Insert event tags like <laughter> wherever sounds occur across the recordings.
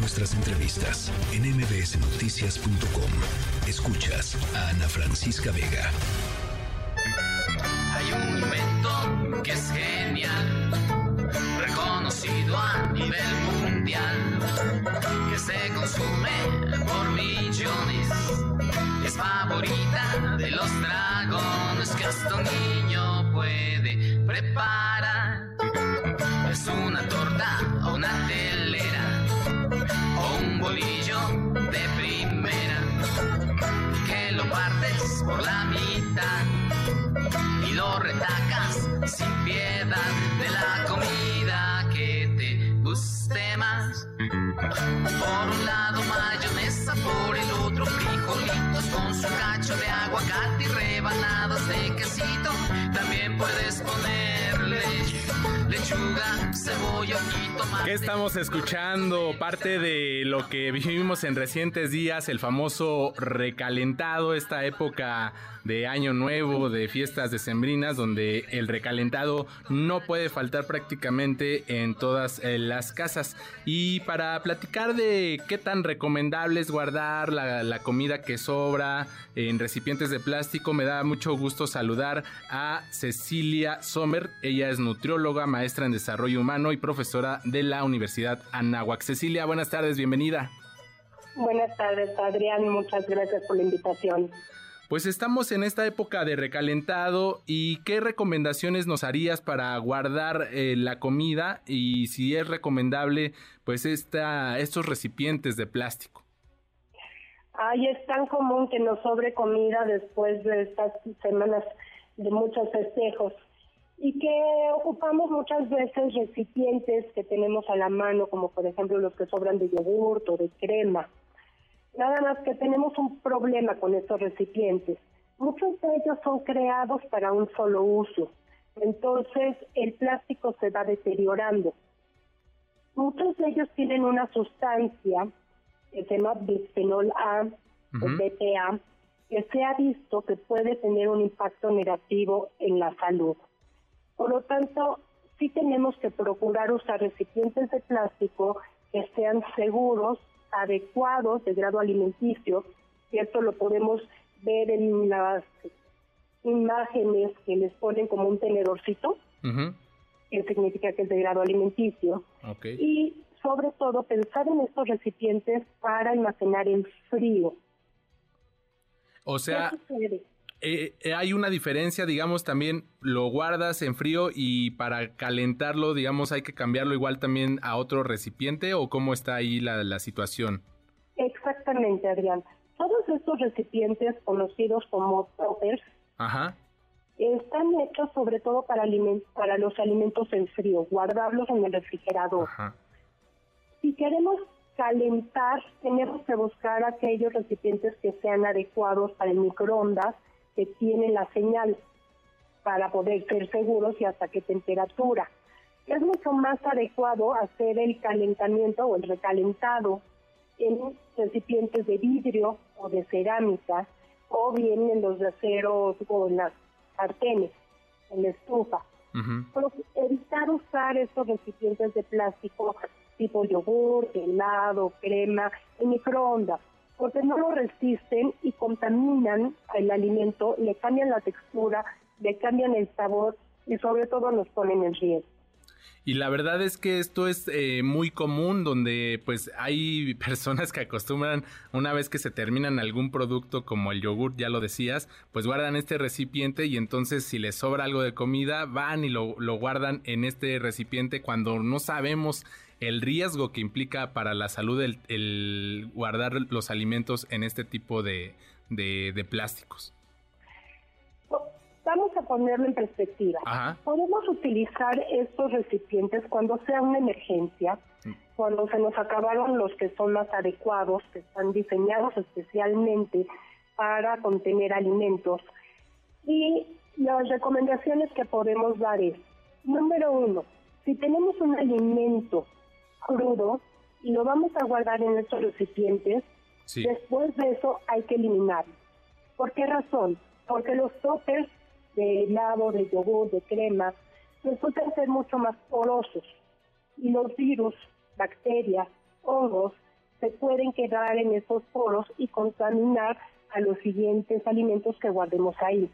nuestras entrevistas en mbsnoticias.com. Escuchas a Ana Francisca Vega. Hay un invento que es genial, reconocido a nivel mundial, que se consume por millones. Es favorita de los dragones que hasta un niño puede preparar. Es una torta o una un bolillo de primera que lo partes por la mitad y lo retacas sin piedad de la comida que te guste más. Por un lado mayonesa, por el otro frijolitos con su cacho de aguacate y rebanadas de quesito. También puedes ponerle lechuga, cebolla y tomate. ¿Qué estamos escuchando? Parte de lo que vivimos en recientes días, el famoso recalentado, esta época de año nuevo, de fiestas decembrinas, donde el recalentado no puede faltar prácticamente en todas eh, las casas. Y para platicar de qué tan recomendable es guardar la, la comida que sobra en recipientes de plástico, me da mucho gusto saludar a Cecilia Sommer. Ella es nutrióloga, maestra en desarrollo humano y profesora de la Universidad Anáhuac. Cecilia, buenas tardes, bienvenida. Buenas tardes, Adrián. Muchas gracias por la invitación. Pues estamos en esta época de recalentado y qué recomendaciones nos harías para guardar eh, la comida y si es recomendable pues esta, estos recipientes de plástico. Ay, es tan común que nos sobre comida después de estas semanas de muchos festejos y que ocupamos muchas veces recipientes que tenemos a la mano, como por ejemplo los que sobran de yogurt o de crema. Nada más que tenemos un problema con estos recipientes. Muchos de ellos son creados para un solo uso. Entonces el plástico se va deteriorando. Muchos de ellos tienen una sustancia que se llama bisfenol A, o BPA, que se ha visto que puede tener un impacto negativo en la salud. Por lo tanto, sí tenemos que procurar usar recipientes de plástico que sean seguros, adecuados de grado alimenticio, y esto lo podemos ver en las imágenes que les ponen como un tenedorcito, que significa que es de grado alimenticio, Okay. y sobre todo pensar en estos recipientes para almacenar en frío. O sea, ¿Qué sucede? Eh, eh, hay una diferencia, digamos, también lo guardas en frío y para calentarlo, digamos, hay que cambiarlo igual también a otro recipiente o cómo está ahí la, la situación. Exactamente, Adrián. Todos estos recipientes conocidos como toppers Ajá. están hechos sobre todo para, aliment- para los alimentos en frío, guardarlos en el refrigerador. Ajá. Si queremos calentar, tenemos que buscar aquellos recipientes que sean adecuados para el microondas, que tienen la señal para poder ser seguros y hasta qué temperatura. Es mucho más adecuado hacer el calentamiento o el recalentado en recipientes de vidrio o de cerámica o bien en los de acero o en las sartenes, en la estufa. Ujú. Pero evitar usar estos recipientes de plástico tipo yogur, helado, crema, en microondas, porque no lo resisten y contaminan el alimento, le cambian la textura, le cambian el sabor y sobre todo nos ponen en riesgo. Y la verdad es que esto es eh, muy común donde pues hay <laughs> personas que acostumbran una vez que se terminan algún producto como el yogur, ya lo decías, pues guardan este recipiente y entonces si les sobra algo de comida van y lo, lo guardan en este recipiente cuando no sabemos el riesgo que implica para la salud el, guardar los alimentos en este tipo de, de plásticos. Ponerlo en perspectiva. Ajá. Podemos utilizar estos recipientes cuando sea una emergencia, cuando se nos acabaron los que son más adecuados, que están diseñados especialmente para contener alimentos. Y las recomendaciones que podemos dar es, número uno, si tenemos un alimento crudo y lo vamos a guardar en estos recipientes, Sí. después de eso hay que eliminarlo. ¿Por qué razón? Porque los toppers de helado, de yogur, de crema, resultan ser mucho más porosos y los virus, bacterias, hongos se pueden quedar en esos poros y contaminar a los siguientes alimentos que guardemos ahí.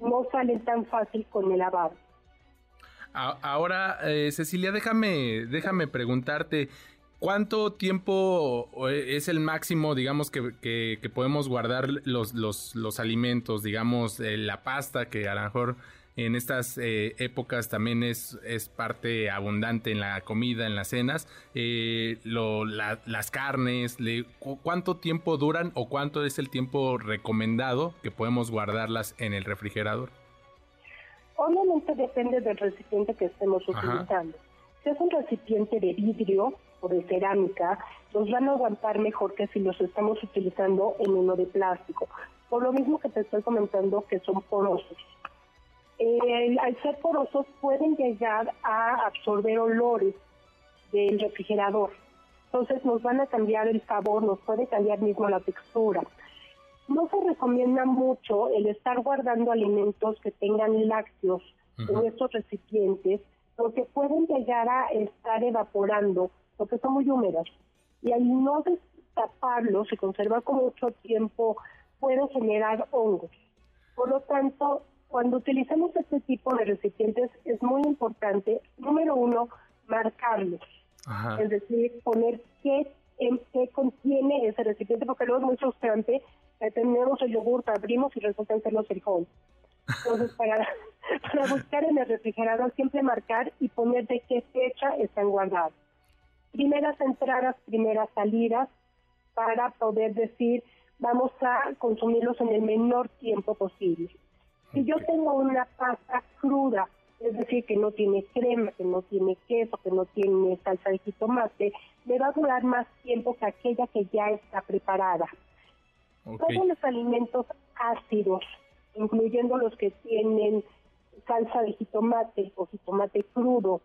No salen tan fácil con el lavado. Ahora, eh, Cecilia, déjame, déjame preguntarte, ¿cuánto tiempo es el máximo, digamos, que, podemos guardar los, los, los alimentos, digamos, la pasta, que a lo mejor en estas eh, épocas también es, es parte abundante en la comida, en las cenas, eh, las carnes, ¿cuánto tiempo duran o cuánto es el tiempo recomendado que podemos guardarlas en el refrigerador? Obviamente depende del recipiente que estemos utilizando. Si es un recipiente de vidrio o de cerámica, nos van a aguantar mejor que si los estamos utilizando en uno de plástico. Por lo mismo que te estoy comentando que son porosos. al ser porosos pueden llegar a absorber olores del refrigerador. Entonces nos van a cambiar el sabor, nos puede cambiar mismo la textura. No se recomienda mucho el estar guardando alimentos que tengan lácteos en estos recipientes porque pueden llegar a estar evaporando porque son muy húmedos. Y al no destaparlos y conservar con mucho tiempo puede generar hongos. Por lo tanto, cuando utilizamos este tipo de recipientes es muy importante, número uno, marcarlos. Es decir, poner qué, en qué contiene ese recipiente, porque luego es muy frustrante tenemos el yogur, abrimos y resulta ser los frijoles. Entonces, <laughs> para, para buscar en el refrigerador, siempre marcar y poner de qué fecha están guardados. Primeras entradas, primeras salidas, para poder decir, vamos a consumirlos en el menor tiempo posible. Si yo tengo una pasta cruda, es decir, que no tiene crema, que no tiene queso, que no tiene salsa de jitomate, me va a durar más tiempo que aquella que ya está preparada. Todos los alimentos ácidos, incluyendo los que tienen salsa de jitomate o jitomate crudo,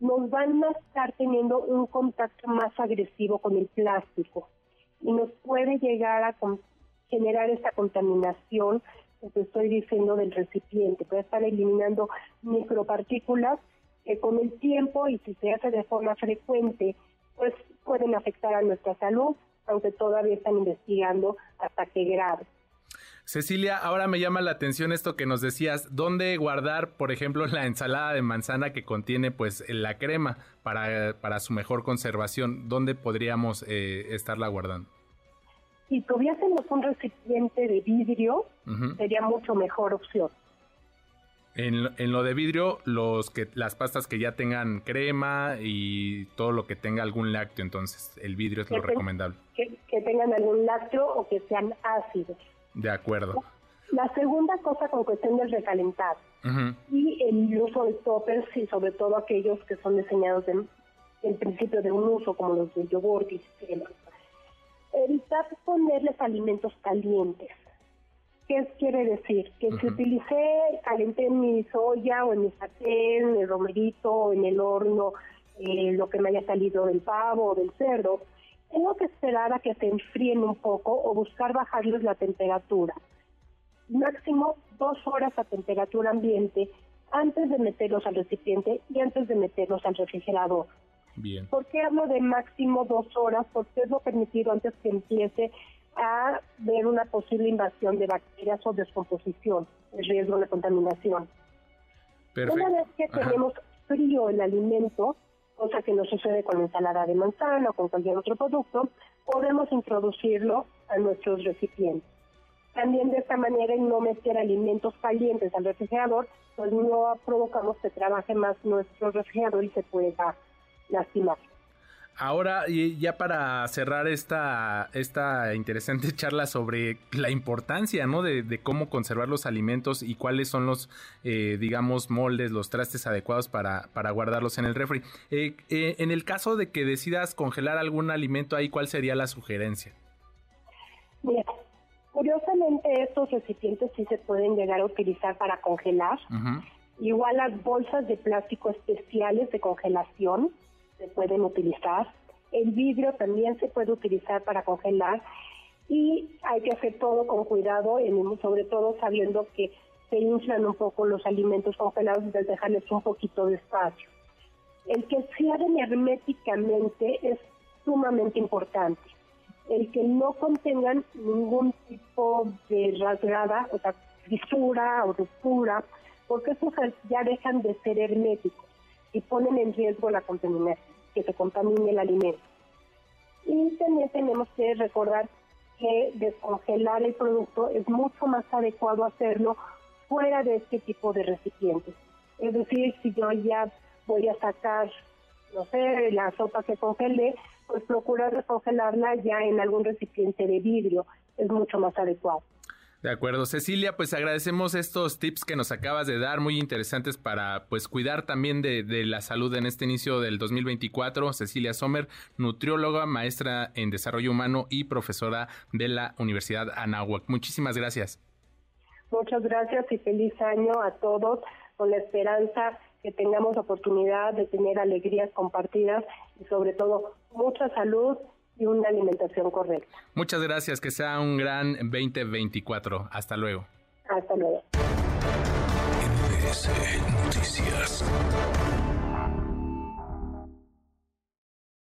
nos van a estar teniendo un contacto más agresivo con el plástico y nos puede llegar a generar esta contaminación que te estoy diciendo del recipiente, puede estar eliminando micropartículas que con el tiempo y si se hace de forma frecuente, pues pueden afectar a nuestra salud aunque todavía están investigando hasta qué grado. Cecilia, ahora me llama la atención esto que nos decías, ¿dónde guardar, por ejemplo, la ensalada de manzana que contiene pues la crema para, para su mejor conservación? ¿Dónde podríamos eh, estarla guardando? Si tuviésemos un recipiente de vidrio, sería mucho mejor opción. En, lo de vidrio, los que las pastas que ya tengan crema y todo lo que tenga algún lácteo, entonces el vidrio es lo recomendable. Que, tengan algún lácteo o que sean ácidos. De acuerdo. La segunda cosa con cuestión del recalentado y el uso de toppers y sobre todo aquellos que son diseñados en principio de un uso como los de yogur y Evitar ponerles alimentos calientes ¿Qué quiere decir? Que si utilicé, calenté mi soya o en mi sartén, el romerito, en el horno, eh, lo que me haya salido del pavo o del cerdo, tengo que esperar a que se enfríen un poco o buscar bajarles la temperatura. Máximo dos horas a temperatura ambiente antes de meterlos al recipiente y antes de meterlos al refrigerador. Bien. ¿Por qué hablo de máximo dos horas? Porque es lo permitido antes que empiece a ver una posible invasión de bacterias o descomposición, el riesgo de contaminación. Una vez que tenemos frío el alimento, cosa que no sucede con la ensalada de manzana o con cualquier otro producto, podemos introducirlo a nuestros recipientes. También de esta manera, en no meter alimentos calientes al refrigerador, pues no provocamos que trabaje más nuestro refrigerador y se pueda lastimar. Ahora, y ya para cerrar esta, esta interesante <laughs> charla sobre la importancia, ¿no? De, cómo conservar los alimentos y cuáles son los, eh, digamos, moldes, los trastes adecuados para, para guardarlos en el refri. Eh, eh, en el caso de que decidas congelar algún alimento ahí, ¿cuál sería la sugerencia? Mira, curiosamente estos recipientes sí se pueden llegar a utilizar para congelar. Igual las bolsas de plástico especiales de congelación se pueden utilizar. El vidrio también se puede utilizar para congelar y hay que hacer todo con cuidado, sobre todo sabiendo que se inflan un poco los alimentos congelados y dejarles un poquito de espacio. El que cierren herméticamente es sumamente importante. el que no contengan ningún tipo de rasgada, o sea, fisura o ruptura, porque esos ya dejan de ser herméticos ponen en riesgo la contaminación, que se contamine el alimento. Y también tenemos que recordar que descongelar el producto es mucho más adecuado hacerlo fuera de este tipo de recipientes. Es decir, si yo ya voy a sacar, no sé, la sopa que congelé, pues procurar descongelarla ya en algún recipiente de vidrio. Es mucho más adecuado. De acuerdo, Cecilia, pues agradecemos estos tips que nos acabas de dar, muy interesantes para pues cuidar también de, la salud en este inicio del 2024. Cecilia Sommer, nutrióloga, maestra en desarrollo humano y profesora de la Universidad Anáhuac. Muchísimas gracias. Muchas gracias y feliz año a todos con la esperanza que tengamos oportunidad de tener alegrías compartidas y sobre todo mucha salud y una alimentación correcta. Muchas gracias, que sea un gran 2024. Hasta luego. Hasta luego. Noticias.